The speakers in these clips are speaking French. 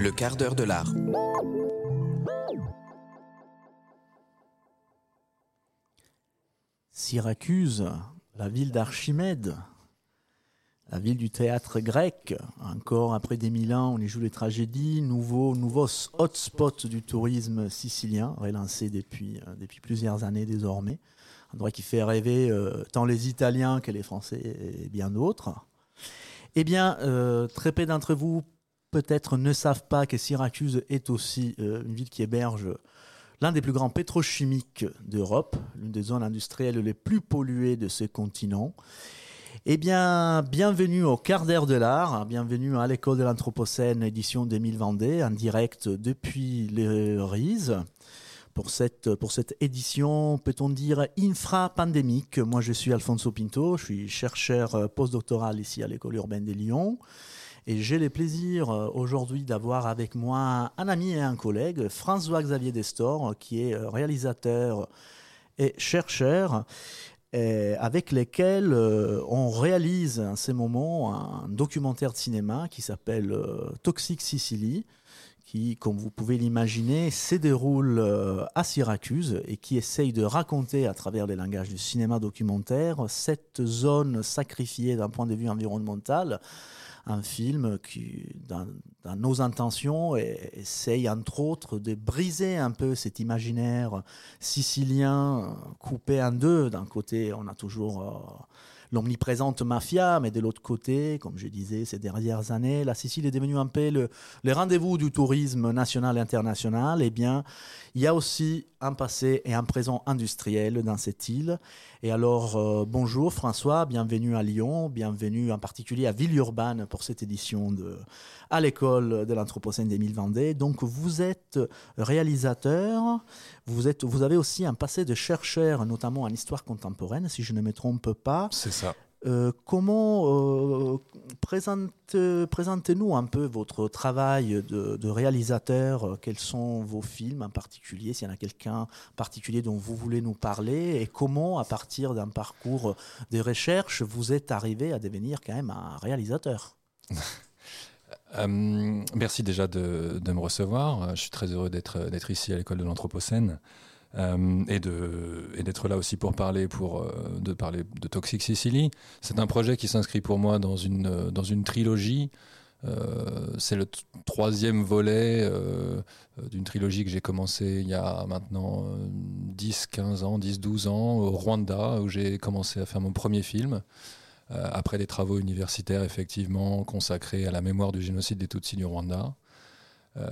Le quart d'heure de l'art. Syracuse, la ville d'Archimède, la ville du théâtre grec. Encore après des mille ans, on y joue les tragédies. Nouveau, nouveau hotspot du tourisme sicilien, relancé depuis, euh, depuis plusieurs années désormais. Un endroit qui fait rêver euh, tant les Italiens que les Français et bien d'autres. Eh bien, euh, très peu d'entre vous peut-être ne savent pas que Syracuse est aussi une ville qui héberge l'un des plus grands pétrochimiques d'Europe, l'une des zones industrielles les plus polluées de ce continent. Eh bien, bienvenue au quart d'heure de l'art, bienvenue à l'école de l'Anthropocène édition 2022, en direct depuis les RISE. Pour cette, pour cette édition, peut-on dire infra-pandémique? Moi, je suis Alfonso Pinto, je suis chercheur postdoctoral ici à l'école urbaine de Lyon. Et j'ai le plaisir euh, aujourd'hui d'avoir avec moi un ami et un collègue, François-Xavier Destor, qui est euh, réalisateur et chercheur avec lesquels euh, on réalise en ces moments un documentaire de cinéma qui s'appelle euh, Toxic Sicily, qui, comme vous pouvez l'imaginer, se déroule à Syracuse et qui essaye de raconter à travers les langages du cinéma documentaire cette zone sacrifiée d'un point de vue environnemental un film qui, dans, nos intentions, essaye entre autres de briser un peu cet imaginaire sicilien coupé en deux. D'un côté, on a toujours euh, l'omniprésente mafia, mais de l'autre côté, comme je disais ces dernières années, la Sicile est devenue un peu le, rendez-vous du tourisme national et international. Eh bien, il y a aussi un passé et un présent industriel dans cette île. Et alors, euh, bonjour François, bienvenue à Lyon, bienvenue en particulier à Villeurbanne pour cette édition de à l'école de l'Anthropocène 2022. Donc, vous êtes réalisateur, vous, êtes, vous avez aussi un passé de chercheur, notamment en histoire contemporaine, si je ne me trompe pas. C'est. Euh, comment euh, présentez-nous un peu votre travail de, réalisateur? Quels sont vos films en particulier? S'il y en a quelqu'un particulier dont vous voulez nous parler Et comment, à partir d'un parcours de recherche, vous êtes arrivé à devenir quand même un réalisateur? Euh, merci déjà de, de, me recevoir. Je suis très heureux d'être ici à l'école de l'Anthropocène. Euh, et d'être là aussi pour parler pour euh, de parler de Toxic Sicily. C'est un projet qui s'inscrit pour moi dans une dans une trilogie. Euh, c'est le troisième volet euh, d'une trilogie que j'ai commencé il y a maintenant 10, 15 ans, 10, 12 ans au Rwanda où j'ai commencé à faire mon premier film. après des travaux universitaires effectivement consacrés à la mémoire du génocide des Tutsis du Rwanda. Euh,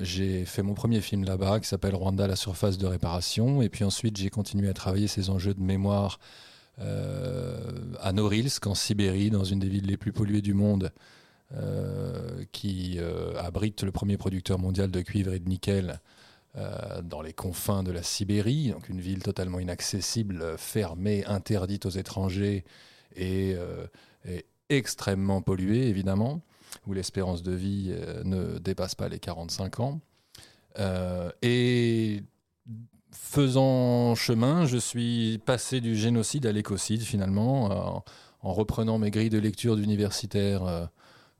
j'ai fait mon premier film là-bas qui s'appelle Rwanda, la surface de réparation. Et puis ensuite, j'ai continué à travailler ces enjeux de mémoire euh, à Norilsk, en Sibérie, dans une des villes les plus polluées du monde, euh, qui abrite le premier producteur mondial de cuivre et de nickel. dans les confins de la Sibérie, donc une ville totalement inaccessible, fermée, interdite aux étrangers et, et extrêmement polluée évidemment où l'espérance de vie euh, ne dépasse pas les 45 ans. Euh, et faisant chemin, je suis passé du génocide à l'écocide finalement, en, reprenant mes grilles de lecture d'universitaire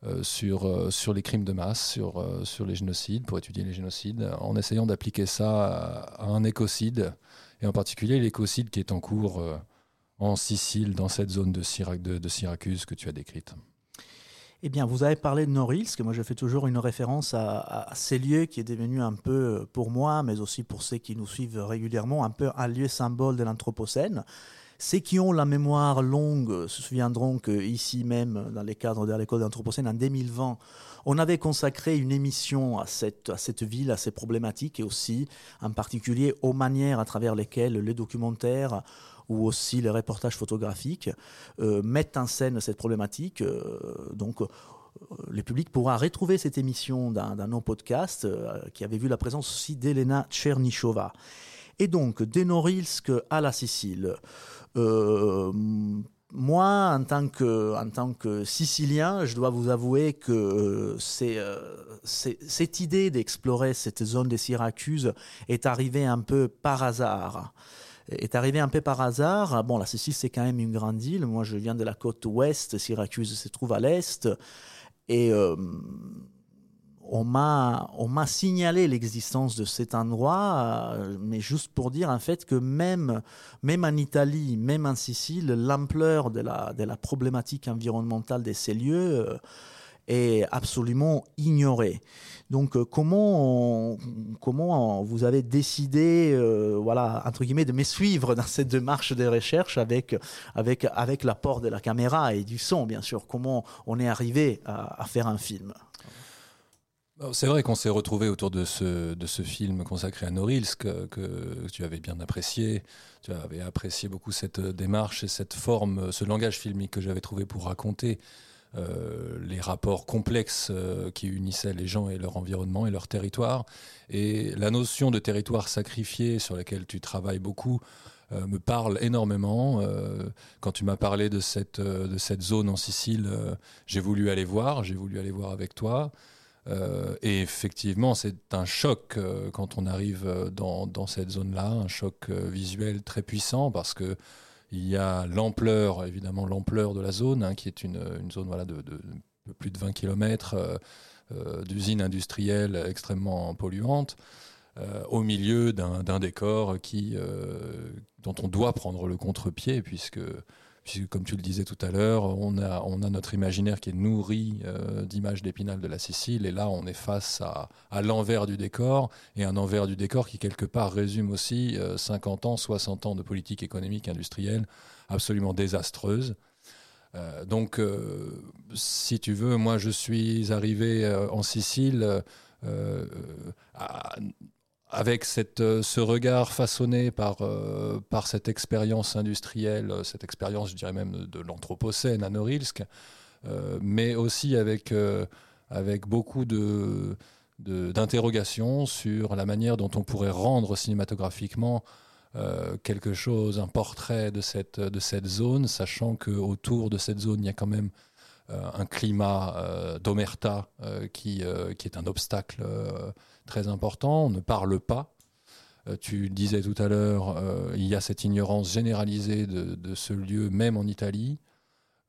euh, sur, les crimes de masse, sur, les génocides, pour étudier les génocides, en essayant d'appliquer ça à, un écocide, et en particulier l'écocide qui est en cours en Sicile, dans cette zone de Syracuse que tu as décrite. Eh bien, vous avez parlé de Norilsk. Moi, je fais toujours une référence à, ces lieux qui est devenu un peu, pour moi, mais aussi pour ceux qui nous suivent régulièrement, un peu un lieu symbole de l'Anthropocène. Ceux qui ont la mémoire longue se souviendront que ici même, dans les cadres de l'école d'Anthropocène, en 2020, on avait consacré une émission à cette, ville, à ces problématiques et aussi, en particulier, aux manières à travers lesquelles les documentaires ou aussi les reportages photographiques euh, mettent en scène cette problématique. Euh, donc, euh, le public pourra retrouver cette émission dans, nos podcasts qui avait vu la présence aussi d'Elena Tchernichova. Et donc, de Norilsk à la Sicile. moi, en tant que, en tant que Sicilien, je dois vous avouer que c'est, cette idée d'explorer cette zone des Syracuse est arrivée un peu par hasard est arrivé un peu par hasard. Bon, la Sicile, c'est quand même une grande île. Moi, je viens de la côte ouest. Syracuse se trouve à l'est. Et euh, on m'a on m'a signalé l'existence de cet endroit, euh, mais juste pour dire en fait que même même en Italie, même en Sicile, l'ampleur de la de la problématique environnementale de ces lieux euh, est absolument ignorée. Donc euh, comment comment vous avez décidé voilà entre guillemets de me suivre dans cette démarche de recherche avec avec avec l'apport de la caméra et du son bien sûr? Comment on est arrivé à faire un film? C'est vrai qu'on s'est retrouvé autour de ce, de ce film consacré à Norilsk que, que, tu avais bien apprécié. Tu avais apprécié beaucoup cette démarche et cette forme, ce langage filmique que j'avais trouvé pour raconter euh, les rapports complexes euh, qui unissaient les gens et leur environnement et leur territoire. Et la notion de territoire sacrifié sur laquelle tu travailles beaucoup euh, me parle énormément. quand tu m'as parlé de cette, de cette zone en Sicile, j'ai voulu aller voir, j'ai voulu aller voir avec toi. Et effectivement, c'est un choc quand on arrive dans, dans cette zone-là, un choc visuel très puissant parce que il y a l'ampleur, évidemment l'ampleur de la zone, hein, qui est une, zone voilà, de, plus de 20 km d'usines industrielles extrêmement polluantes, au milieu d'un décor qui, dont on doit prendre le contre-pied, puisque puisque comme tu le disais tout à l'heure, on a, on a notre imaginaire qui est nourri euh, d'images d'épinal de la Sicile, et là on est face à, à l'envers du décor, et un envers du décor qui quelque part résume aussi 50 euh, ans, 60 ans de politique économique industrielle absolument désastreuse. Euh, donc, si tu veux, moi je suis arrivé en Sicile à, avec euh, ce regard façonné par, euh, par cette expérience industrielle, euh, cette expérience, je dirais même, de l'Anthropocène à Norilsk, mais aussi avec, avec beaucoup de, d'interrogations sur la manière dont on pourrait rendre cinématographiquement quelque chose, un portrait de cette, de cette zone, sachant qu'autour de cette zone, il y a quand même un climat d'omerta qui, qui est un obstacle très important. On ne parle pas. Euh, tu disais tout à l'heure, euh, il y a cette ignorance généralisée de, ce lieu, même en Italie.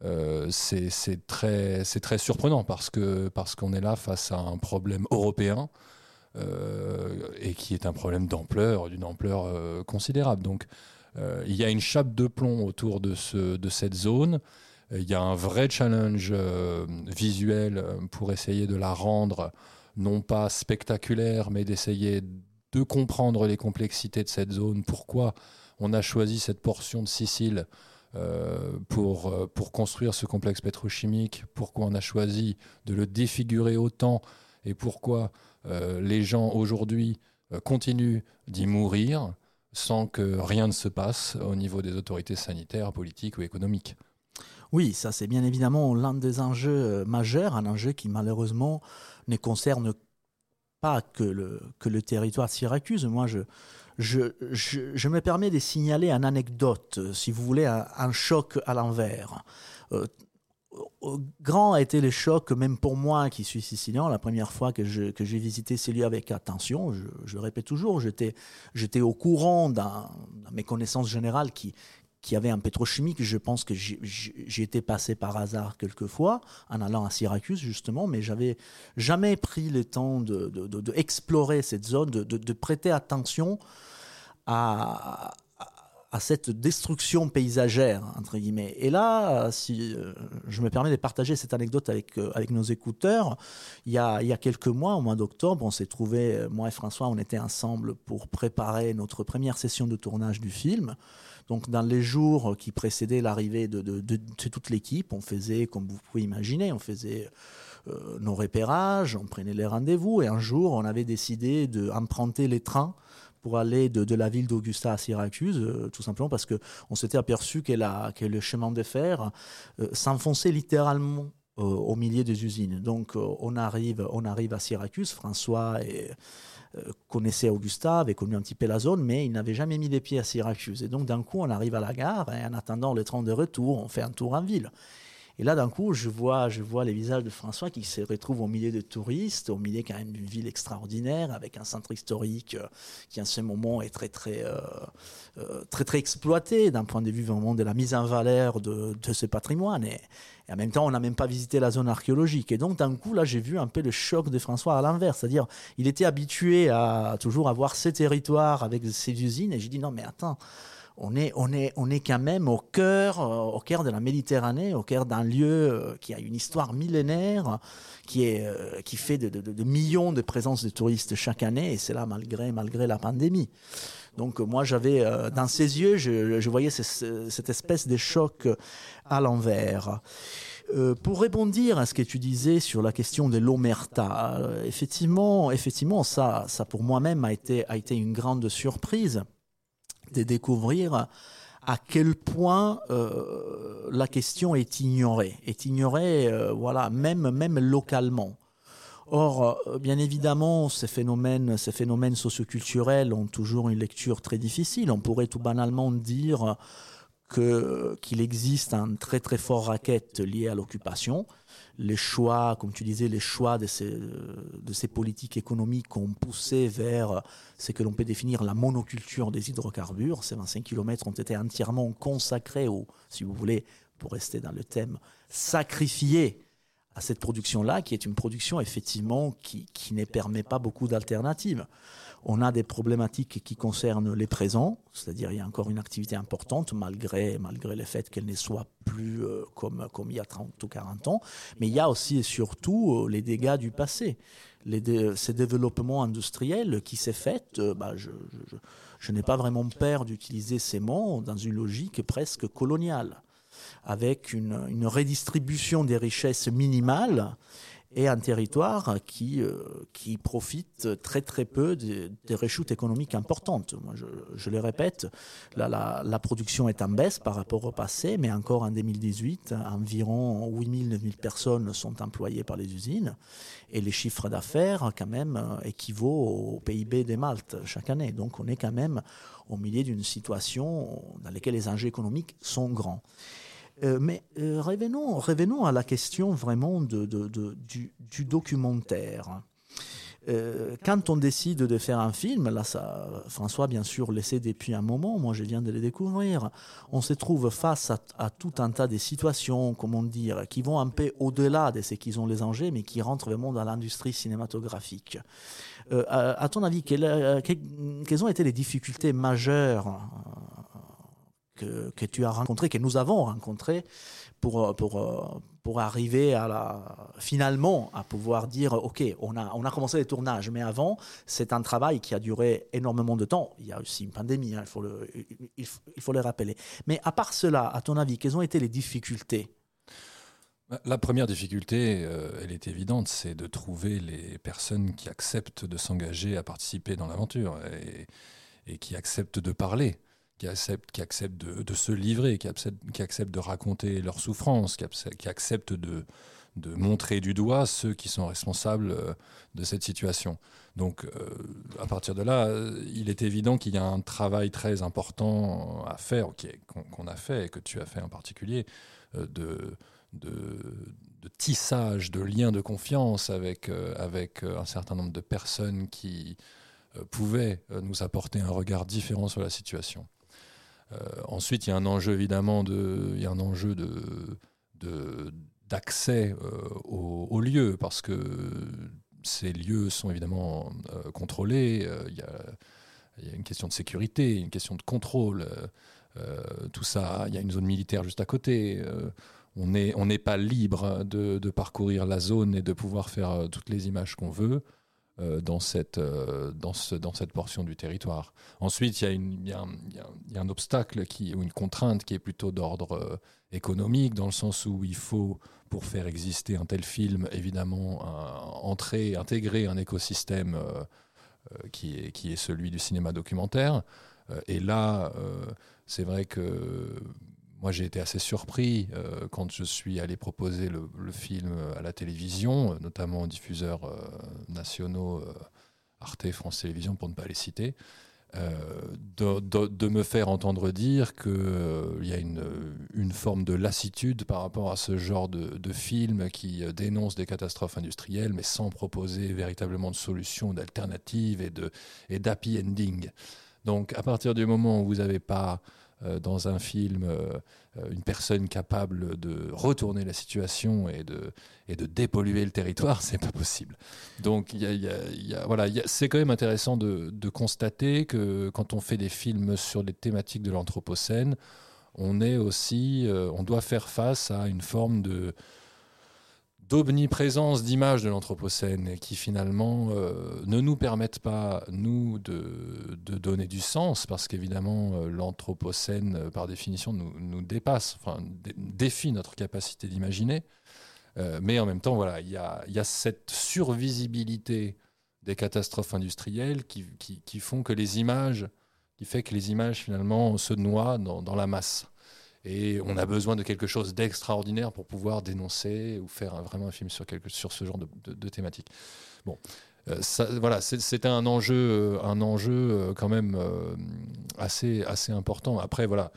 Euh, c'est très, très surprenant parce que parce qu'on est là face à un problème européen et qui est un problème d'ampleur, d'une ampleur considérable. Donc il y a une chape de plomb autour de, ce, de cette zone. Il y a un vrai challenge visuel pour essayer de la rendre non pas spectaculaire, mais d'essayer de comprendre les complexités de cette zone, pourquoi on a choisi cette portion de Sicile euh, pour, euh, pour construire ce complexe pétrochimique, pourquoi on a choisi de le défigurer autant? Et pourquoi euh, les gens aujourd'hui continuent d'y mourir sans que rien ne se passe au niveau des autorités sanitaires, politiques ou économiques? Oui, ça c'est bien évidemment l'un des enjeux majeurs, un enjeu qui malheureusement ne concerne pas que le, que le territoire de Syracuse. Moi, je, je, je, me permets de signaler une anecdote, si vous voulez, un, choc à l'envers. Euh, grand a été le choc, même pour moi qui suis sicilien, la première fois que, que j'ai visité ces lieux avec attention. Je, je répète toujours, j'étais au courant dans, mes connaissances générales qui, qui avait un pétrochimique. Je pense que été passé par hasard quelquefois en allant à Syracuse justement, mais j'avais jamais pris le temps de, de, cette zone, de, prêter attention à, à cette destruction paysagère, entre guillemets. Et là, si euh, je me permets de partager cette anecdote avec, euh, avec nos écouteurs, il y, a, il y a quelques mois, au mois d'octobre, on s'est trouvé, euh, moi et François, on était ensemble pour préparer notre première session de tournage du film. Donc, dans les jours qui précédaient l'arrivée de, toute l'équipe, on faisait, comme vous pouvez imaginer, on faisait euh, nos repérages, on prenait les rendez-vous, et un jour, on avait décidé d'emprunter les trains pour aller de, la ville d'Augusta à Syracuse, euh, tout simplement parce qu'on s'était aperçu que, que, le chemin de fer euh, s'enfonçait littéralement au milieu des usines. Donc on, arrive, on arrive à Syracuse, François euh, connaissait Augusta, avait connu un petit peu la zone, mais il n'avait jamais mis les pieds à Syracuse. Et donc d'un coup, on arrive à la gare et en attendant le train de retour, on fait un tour en ville. Et là, d'un coup, je vois, je vois les visages de François qui se retrouve au milieu de touristes, au milieu quand même d'une ville extraordinaire, avec un centre historique euh, qui, en ce moment, est très, très, euh, euh, très, très exploité d'un point de vue vraiment de la mise en valeur de, de ce patrimoine. Et, en même temps, on n'a même pas visité la zone archéologique. Et donc, d'un coup, là, j'ai vu un peu le choc de François à l'envers. C'est-à-dire, il était habitué à toujours avoir ses territoires avec ses usines. Et j'ai dit, non, mais attends, on est, on est, on est quand même au cœur, euh, au cœur de la Méditerranée, au cœur d'un lieu euh, qui a une histoire millénaire, qui est, euh, qui fait de, de, de millions de présences de touristes chaque année, et c'est là malgré, malgré la pandémie. Donc moi, j'avais dans ses yeux, je, je voyais ce, cette espèce de choc à l'envers. Euh, pour répondre à ce que tu disais sur la question de l'omerta, euh, effectivement, effectivement, ça, ça pour moi-même a été, a été une grande surprise de découvrir à quel point euh, la question est ignorée, est ignorée, euh, voilà, même même localement. Or, euh, bien évidemment, ces phénomènes, ces phénomènes socioculturels ont toujours une lecture très difficile. On pourrait tout banalement dire qu'il existe un très très fort racket lié à l'occupation. Les choix, comme tu disais, les choix de ces, de ces politiques économiques ont poussé vers ce que l'on peut définir la monoculture des hydrocarbures. Ces 25 km ont été entièrement consacrés, ou si vous voulez, pour rester dans le thème, sacrifiés à cette production-là, qui est une production effectivement qui, qui ne permet pas beaucoup d'alternatives. On a des problématiques qui concernent les présents, c'est-à-dire il y a encore une activité importante malgré, malgré le fait qu'elle ne soit plus euh, comme, comme il y a 30 ou 40 ans, mais il y a aussi et surtout euh, les dégâts du passé. Les dé ces développements industriels qui s'est fait, euh, bah, je, n'ai pas vraiment peur d'utiliser ces mots dans une logique presque coloniale avec une, une, redistribution des richesses minimales et un territoire qui, euh, qui profite très très peu des, des rechutes économiques importantes. Moi, je, le répète, la, la, production est en baisse par rapport au passé, mais encore en 2018, environ 8 000, 9 000 personnes sont employées par les usines et les chiffres d'affaires quand même équivaut au PIB des Maltes chaque année. Donc on est quand même au milieu d'une situation dans laquelle les enjeux économiques sont grands. Euh, mais euh, revenons, revenons à la question vraiment du, documentaire. Euh, quand on décide de faire un film, là, ça, François, bien sûr, laissé depuis un moment, moi je viens de le découvrir, on se trouve face à, tout un tas de situations, comment dire, qui vont un peu au-delà de ce qu'ils ont les enjeux, mais qui rentrent vraiment dans l'industrie cinématographique. Euh, à, ton avis, quelles ont été les difficultés majeures que, tu as rencontré, que nous avons rencontré pour, pour, pour arriver à la, finalement à pouvoir dire ok, on a, on a commencé les tournages, mais avant, c'est un travail qui a duré énormément de temps. Il y a aussi une pandémie, hein, il, faut le, il, le rappeler. Mais à part cela, à ton avis, quelles ont été les difficultés? La première difficulté, euh, elle est évidente, c'est de trouver les personnes qui acceptent de s'engager à participer dans l'aventure et, qui acceptent de parler qui acceptent, qui acceptent de, se livrer, qui acceptent, qui acceptent de raconter leurs souffrances, qui, qui acceptent de, montrer du doigt ceux qui sont responsables euh, de cette situation. Donc, euh, à partir de là, il est évident qu'il y a un travail très important à faire, qu'on qu a fait et que tu as fait en particulier, euh, de tissage, de liens de confiance avec, avec un certain nombre de personnes qui pouvaient nous apporter un regard différent sur la situation. Euh, ensuite, il y a un enjeu évidemment de, il y a un enjeu de, d'accès euh, aux, lieux parce que ces lieux sont évidemment euh, contrôlés. Il y, a, une question de sécurité, une question de contrôle. tout ça, il y a une zone militaire juste à côté. on n'est on pas libre de, de, parcourir la zone et de pouvoir faire toutes les images qu'on veut. Euh, dans, cette, euh, dans, ce, dans cette portion du territoire. Ensuite, il y, a y un, y un obstacle qui, ou une contrainte qui est plutôt d'ordre euh, économique, dans le sens où il faut, pour faire exister un tel film, évidemment, entrer, intégrer un écosystème qui, est, qui est celui du cinéma documentaire. Et là, c'est vrai que moi j'ai été assez surpris euh, quand je suis allé proposer le, film à la télévision, notamment aux diffuseurs euh, nationaux euh, Arte, France Télévisions, pour ne pas les citer. de, me faire entendre dire qu'il y a une, forme de lassitude par rapport à ce genre de, de film qui dénonce des catastrophes industrielles, mais sans proposer véritablement de solutions, d'alternatives et d'happy et ending. Donc à partir du moment où vous n'avez pas euh, dans un film euh, une personne capable de retourner la situation et de, et de dépolluer le territoire, c'est pas possible. Donc voilà, c'est quand même intéressant de, de, constater que quand on fait des films sur des thématiques de l'Anthropocène, on est aussi, euh, on doit faire face à une forme de d'omniprésence d'images de l'Anthropocène qui finalement euh, ne nous permettent pas, nous, de, donner du sens, parce qu'évidemment, euh, l'Anthropocène, euh, par définition, nous, dépasse, enfin, défie notre capacité d'imaginer. mais en même temps, voilà, il y a, cette survisibilité des catastrophes industrielles qui, font que les images, qui fait que les images finalement se noient dans la masse. Et on a besoin de quelque chose d'extraordinaire pour pouvoir dénoncer ou faire vraiment un film sur, sur ce genre de, thématique. Bon, euh, voilà, c'était un enjeu, euh, un enjeu euh, quand même assez, assez important. Après, voilà,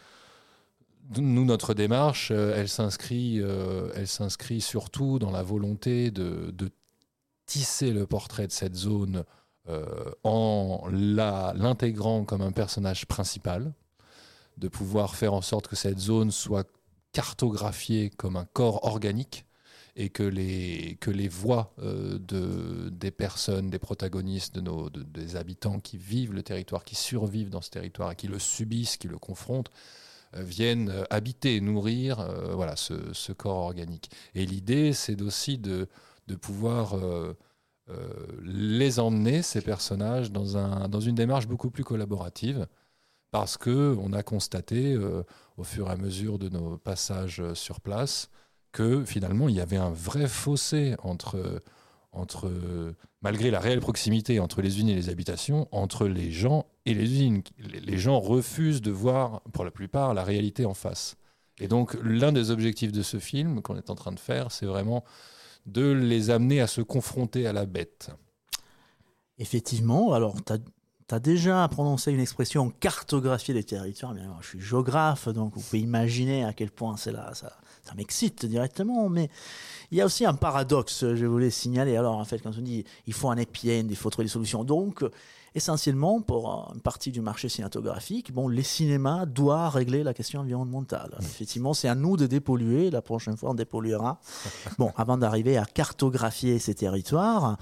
nous, notre démarche, elle s'inscrit, elle s'inscrit surtout dans la volonté de, de, tisser le portrait de cette zone en l'intégrant comme un personnage principal de pouvoir faire en sorte que cette zone soit cartographiée comme un corps organique et que les, que les voix euh, de, des personnes, des protagonistes, de nos, des habitants qui vivent le territoire, qui survivent dans ce territoire et qui le subissent, qui le confrontent, euh, viennent euh, habiter, nourrir voilà, ce, corps organique. Et l'idée, c'est aussi de, de pouvoir les emmener, ces personnages, dans, un, dans une démarche beaucoup plus collaborative parce que on a constaté euh, au fur et à mesure de nos passages euh, sur place que finalement il y avait un vrai fossé entre entre malgré la réelle proximité entre les usines et les habitations entre les gens et les usines les gens refusent de voir pour la plupart la réalité en face. Et donc l'un des objectifs de ce film qu'on est en train de faire c'est vraiment de les amener à se confronter à la bête. Effectivement, alors tu as tu as déjà prononcé une expression cartographier les territoires. Bien, je suis géographe, donc vous pouvez imaginer à quel point c'est là, ça, ça m'excite directement. Mais il y a aussi un paradoxe, je voulais signaler. Alors, en fait, quand on dit il faut un épien, il faut trouver des solutions. Donc, essentiellement, pour une partie du marché cinématographique, bon, les cinémas doivent régler la question environnementale. Effectivement, c'est à nous de dépolluer. La prochaine fois, on dépolluera. Bon, avant d'arriver à cartographier ces territoires,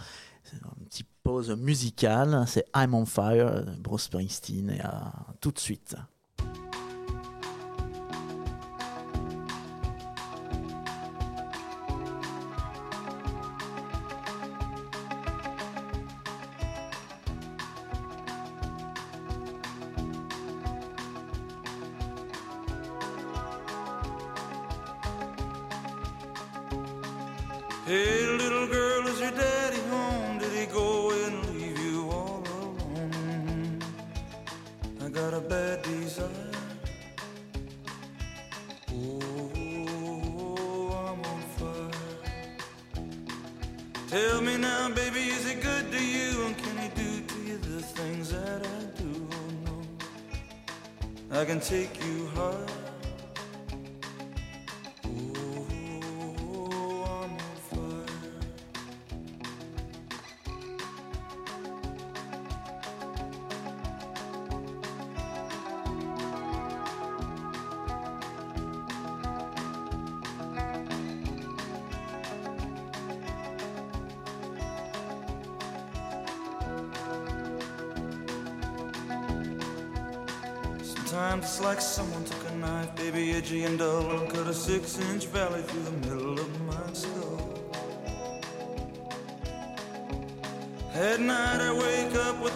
un petit pause musicale. C'est I'm on Fire, Bruce Springsteen. Et à tout de suite. Tell me now, baby, is it good to you? And can he do to you the things that I do? Oh, no. I can take you high.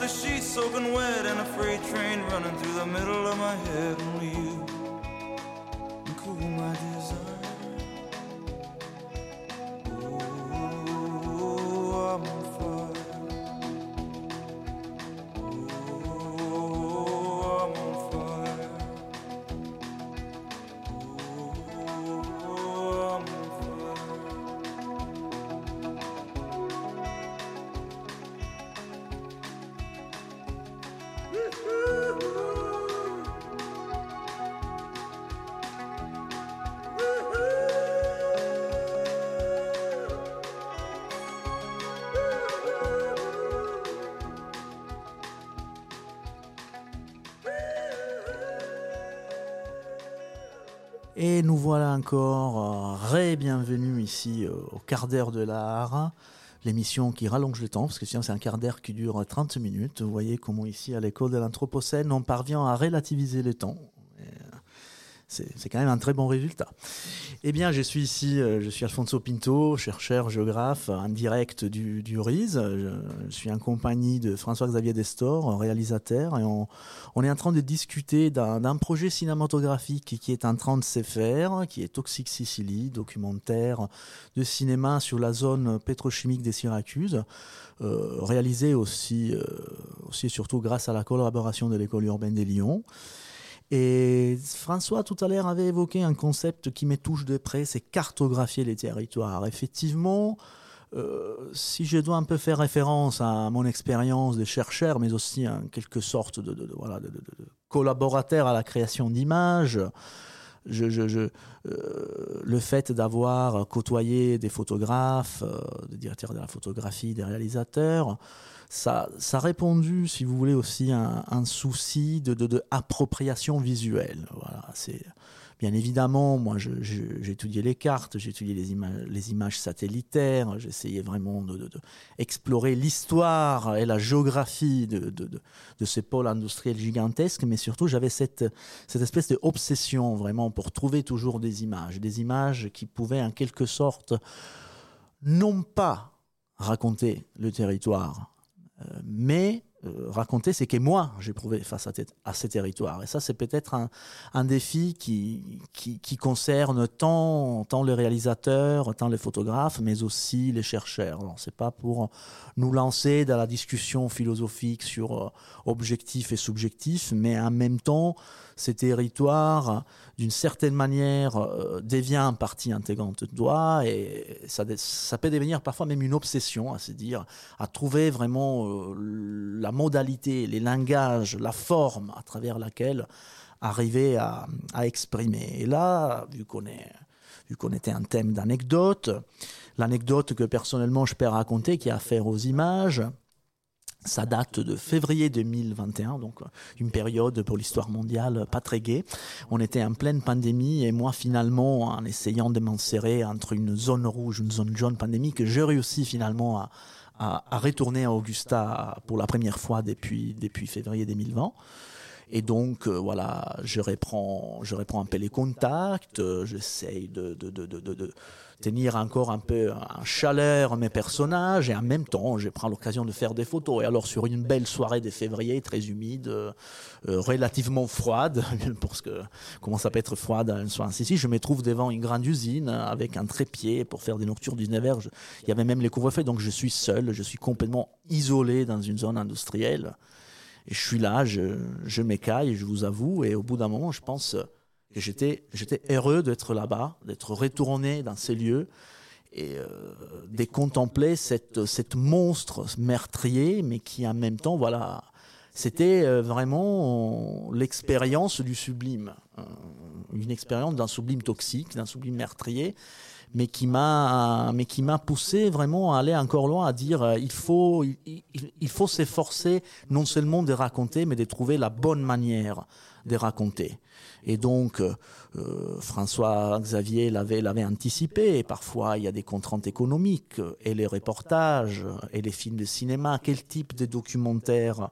The sheets soaking wet and a freight train running through the middle of my head. Only you Et nous voilà encore euh, ré-bienvenus ici euh, au quart d'heure de l'art, l'émission qui rallonge le temps, parce que sinon c'est un quart d'heure qui dure 30 minutes. Vous voyez comment ici à l'école de l'Anthropocène, on parvient à relativiser le temps. C'est quand même un très bon résultat. Eh bien, je suis ici, euh, je suis Alfonso Pinto, chercheur, géographe, en direct du, du. Je, suis en compagnie de François-Xavier Destor, réalisateur, et on, est en train de discuter d'un projet cinématographique qui est en train de se faire, qui est Toxic Sicily, documentaire de cinéma sur la zone pétrochimique des Syracuses, euh, réalisé aussi, euh, aussi et surtout grâce à la collaboration de l'école urbaine des Lyon. Et François, tout à l'heure, avait évoqué un concept qui me touche de près, c'est cartographier les territoires. Effectivement, euh, si je dois un peu faire référence à mon expérience de chercheur, mais aussi en quelque sorte de, collaborateur à la création d'images, euh, le fait d'avoir côtoyé des photographes, euh, des directeurs de la photographie, des réalisateurs, ça, ça a répondu, si vous voulez, aussi un, un souci de, de, visuelle. Voilà, c'est bien évidemment, moi, j'ai étudié les cartes, j'ai étudié les, ima les images satellitaires, j'essayais vraiment de, de explorer l'histoire et la géographie de, de, ces pôles industriels gigantesques, mais surtout, j'avais cette, cette espèce d'obsession vraiment pour trouver toujours des images, des images qui pouvaient en quelque sorte non pas raconter le territoire, mais euh, raconter ce que moi j'éprouvais face à, ces territoires. Et ça, c'est peut-être un, défi qui, concerne tant, tant les réalisateurs, tant les photographes, mais aussi les chercheurs. Alors, c'est pas pour nous lancer dans la discussion philosophique sur euh, objectif et subjectif, mais en même temps, ces territoires, d'une certaine manière, euh, deviennent partie intégrante de toi et ça, ça, peut devenir parfois même une obsession, à se dire, à trouver vraiment euh, la modalité, les langages, la forme à travers laquelle arriver à, à exprimer. Et là, vu qu'on est vu qu'on était un thème d'anecdote, l'anecdote que personnellement je peux raconter qui a affaire aux images, ça date de février 2021, donc une période pour l'histoire mondiale pas très gaie. On était en pleine pandémie et moi finalement, en essayant de m'insérer entre une zone rouge, une zone jaune pandémique, j'ai réussi finalement à, à, à, retourner à Augusta pour la première fois depuis, depuis février 2020. Et donc, euh, voilà, je reprends, je reprends un peu les contacts, euh, j'essaye de, de, de, de, tenir encore un peu en chaleur mes personnages et en même temps, je prends l'occasion de faire des photos. Et alors, sur une belle soirée de février, très humide, euh, relativement froide, parce que comment ça peut être froide un soir? Ici, je me trouve devant une grande usine avec un trépied pour faire des nocturnes du 19h. Il y avait même les couvre-feux, donc je suis seul, je suis complètement isolé dans une zone industrielle. Et je suis là, je, je m'écaille, je vous avoue, et au bout d'un moment, je pense j'étais, j'étais heureux d'être là-bas, d'être retourné dans ces lieux et euh, de contempler cette, cette monstre meurtrier, mais qui en même temps, voilà, c'était euh, vraiment l'expérience du sublime, euh, une expérience d'un sublime toxique, d'un sublime meurtrier, mais qui m'a mais qui m'a poussé vraiment à aller encore loin à dire euh, il faut il faut s'efforcer non seulement de raconter mais de trouver la bonne manière de raconter et donc euh, François Xavier l'avait l'avait anticipé. Parfois il y a des contraintes économiques et les reportages et les films de cinéma. Quel type de documentaire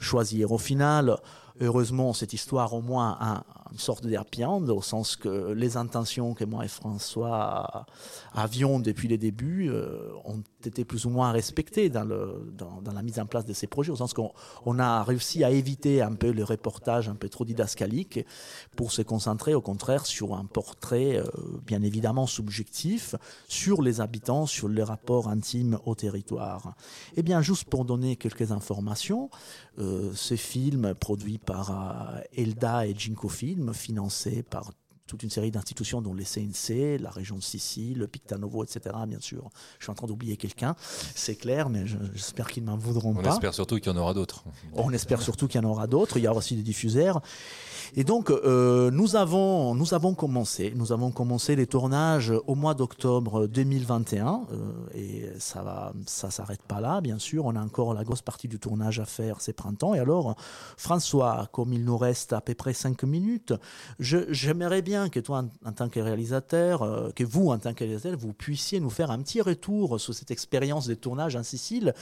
choisir? Au final heureusement cette histoire au moins a une sorte d'herpiande au sens que les intentions que moi et François avions depuis les débuts euh, ont été plus ou moins respectées dans, la mise en place de ces projets au sens qu'on on a réussi à éviter un peu le reportage un peu trop didascalique pour se concentrer au contraire sur un portrait euh, bien évidemment subjectif sur les habitants sur les rapports intimes au territoire. Eh bien juste pour donner quelques informations ce film produit par euh, Elda et Jinko Film, financé par toute une série d'institutions dont les CNC, la région de Sicile, le Pictanovo, etc. Bien sûr, je suis en train d'oublier quelqu'un, c'est clair, mais j'espère qu'ils ne m'en voudront On pas. On espère surtout qu'il y en aura d'autres. On espère surtout qu'il y en aura d'autres. Il y aura aussi des diffuseurs. Et donc, euh, nous avons, nous avons commencé, nous avons commencé les tournages au mois d'octobre 2021, euh, et ça va, ça s'arrête pas là, bien sûr. On a encore la grosse partie du tournage à faire ces printemps. Et alors, François, comme il nous reste à peu près cinq minutes, j'aimerais bien que toi, en, tant que réalisateur, euh, que vous, en tant que réalisateur, vous puissiez nous faire un petit retour sur cette expérience de tournage en Sicile.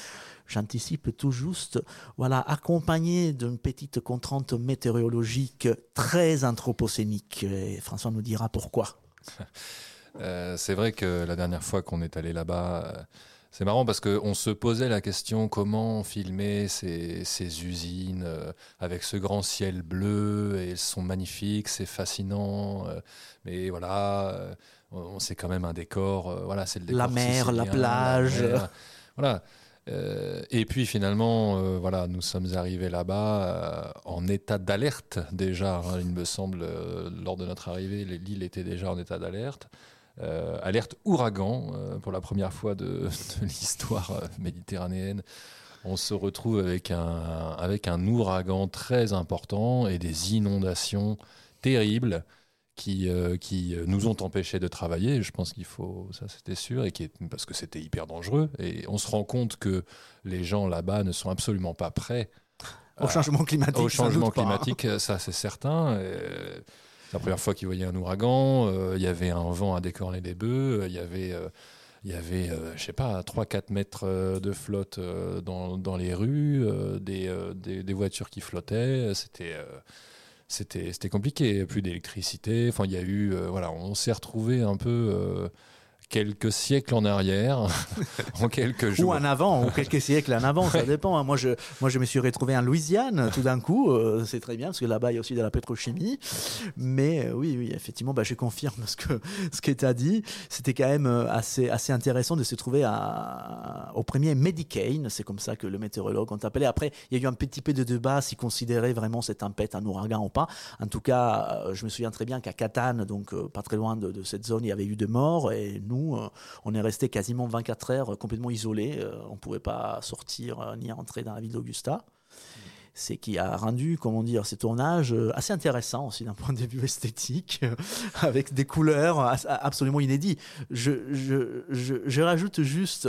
J'anticipe tout juste, voilà, accompagné d'une petite contrainte météorologique très anthropocénique. François nous dira pourquoi. Euh, c'est vrai que la dernière fois qu'on est allé là-bas, euh, c'est marrant parce qu'on se posait la question comment filmer ces, ces usines euh, avec ce grand ciel bleu et elles sont magnifiques, c'est fascinant, euh, mais voilà, euh, on, c'est quand même un décor, euh, voilà, c'est le décor La mer, la plage. mer, voilà. Euh, et puis finalement, euh, voilà, nous sommes arrivés là-bas euh, en état d'alerte déjà. hein, il me semble, euh, lors de notre arrivée, l'île était déjà en état d'alerte. Euh, alerte ouragan euh, pour la première fois de, de l'histoire euh, méditerranéenne. On se retrouve avec un, avec un ouragan très important et des inondations terribles qui, qui nous ont empêchés de travailler. Je pense qu'il faut, ça c'était sûr, et qui est, parce que c'était hyper dangereux. Et on se rend compte que les gens là-bas ne sont absolument pas prêts Au changement climatique. au changement pas. climatique, ça c'est certain. La première fois qu'ils voyaient un ouragan. euh, Il y avait un vent à décorner des bœufs. euh, Il y avait, euh, il y avait, je sais pas, 3-4 mètres de flotte dans, dans les rues, des, des, voitures qui flottaient. C'était, c'était, compliqué. Plus d'électricité. Enfin, il y a eu, voilà, on s'est retrouvé un peu. Quelques siècles en arrière, en quelques Ou jours. en avant, ou quelques siècles en avant, ça dépend. hein. Moi, je, moi, je me suis retrouvé en Louisiane tout d'un coup. euh, c'est très bien, parce que là-bas, il y a aussi de la pétrochimie. Mais euh, oui, oui, effectivement, bah, je confirme ce que, ce que tu as dit. C'était quand même euh, assez, assez intéressant de se trouver à, au premier Medicane. C'est comme ça que le météorologue on appelé. Après, il y a eu un petit peu de débat s'il considérait vraiment cette tempête un ouragan ou pas. En tout cas, je me souviens très bien qu'à Catane, donc pas très loin de, de cette zone, il y avait eu de morts. Et nous, euh, on est resté quasiment 24 heures euh, complètement isolés. Euh, on ne pouvait pas sortir ni entrer dans la ville d'Augusta. C'est qui a rendu, comment dire, ces tournages assez intéressants aussi d'un point de vue esthétique, avec des couleurs absolument inédites. Je rajoute juste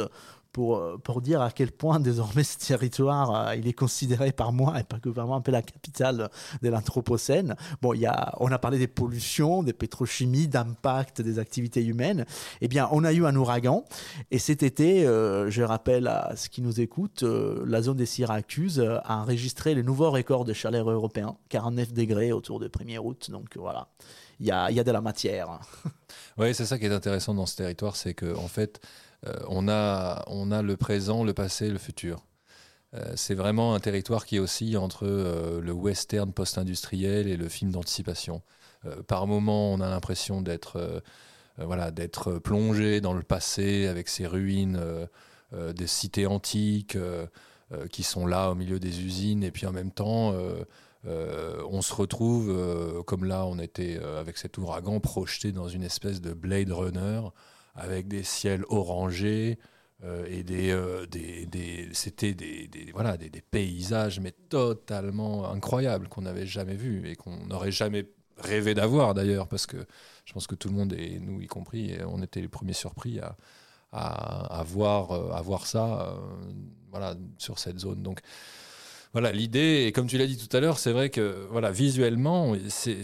pour, euh, pour dire à quel point désormais ce territoire, euh, il est considéré par moi, et pas que par un peu la capitale de l'Anthropocène. Bon, il y a, on a parlé des pollutions, des pétrochimies, d'impact des activités humaines. Eh bien, on a eu un ouragan, et cet été, euh, je rappelle à ce qui nous écoute, euh, la zone des Syracuses euh, a enregistré le nouveau record de chaleur européen, 49 degrés autour de 1er août. Donc voilà, il y a, y a de la matière. Oui, c'est ça qui est intéressant dans ce territoire, c'est que en fait, on, a, on a le présent, le passé, le futur. Euh, c'est vraiment un territoire qui oscille entre euh, le western post-industriel et le film d'anticipation. Euh, par moments, on a l'impression d'être euh, euh, voilà, d'être plongé dans le passé avec ces ruines euh, euh, des cités antiques euh, euh, qui sont là au milieu des usines, et puis en même temps, euh, euh, on se retrouve, euh, comme là, on était euh, avec cet ouragan, projeté dans une espèce de Blade Runner avec des ciels orangés euh, et des, euh, des, des- c'était des, des- voilà des, des paysages mais totalement incroyables qu'on n'avait jamais vus et qu'on n'aurait jamais rêvé d'avoir d'ailleurs parce que je pense que tout le monde et nous y compris on était les premiers surpris à, à, à voir euh, à voir ça voilà sur cette zone donc voilà, l'idée, et comme tu l'as dit tout à l'heure, c'est vrai que voilà, visuellement, c'est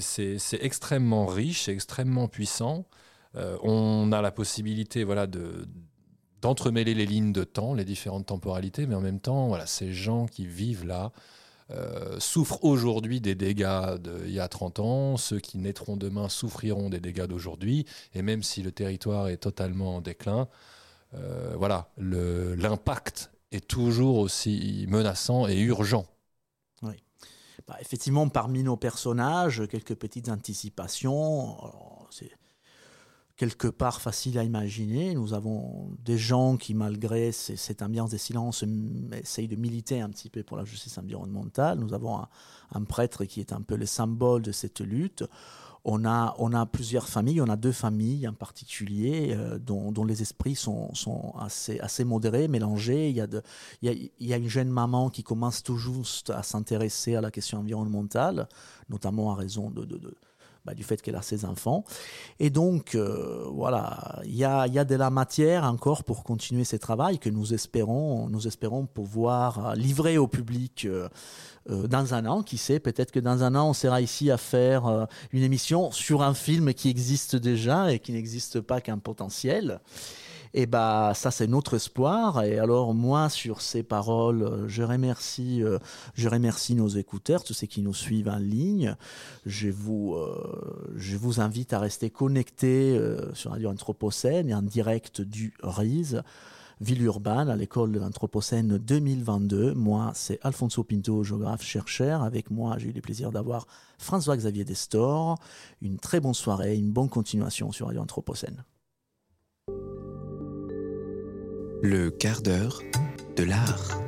extrêmement riche, c'est extrêmement puissant. Euh, on a la possibilité voilà, de d'entremêler les lignes de temps, les différentes temporalités, mais en même temps, voilà, ces gens qui vivent là euh, souffrent aujourd'hui des dégâts d'il y a 30 ans, ceux qui naîtront demain souffriront des dégâts d'aujourd'hui, et même si le territoire est totalement en déclin, euh, voilà, l'impact est toujours aussi menaçant et urgent. Bah, effectivement, parmi nos personnages, quelques petites anticipations. Quelque part facile à imaginer. Nous avons des gens qui, malgré cette ambiance des silences, essayent de militer un petit peu pour la justice environnementale. Nous avons un, prêtre qui est un peu le symbole de cette lutte. On a, on a plusieurs familles, on a deux familles en particulier euh, dont, dont les esprits sont, sont assez, assez modérés, mélangés. Il y, a de, il, y a, il y a une jeune maman qui commence tout juste à s'intéresser à la question environnementale, notamment à raison de, bah, du fait qu'elle a ses enfants. Et donc, voilà, il y a, de la matière encore pour continuer ces travaux que nous espérons, nous espérons pouvoir livrer au public dans un an. Qui sait, peut-être que dans un an, on sera ici à faire une émission sur un film qui existe déjà et qui n'existe pas qu'un potentiel. Et bah ça c'est notre espoir. Et alors moi sur ces paroles, je remercie, euh, je remercie nos écouteurs, tous ceux qui nous suivent en ligne. Je vous, euh, je vous invite à rester connectés euh, sur Radio Anthropocène et en direct du RISE. Ville urbaine à l'école de l'Anthropocène 2022. Moi, c'est Alfonso Pinto, géographe chercheur. Avec moi, j'ai eu le plaisir d'avoir François-Xavier Destor. Une très bonne soirée, une bonne continuation sur Radio Anthropocène. Le quart d'heure de l'art.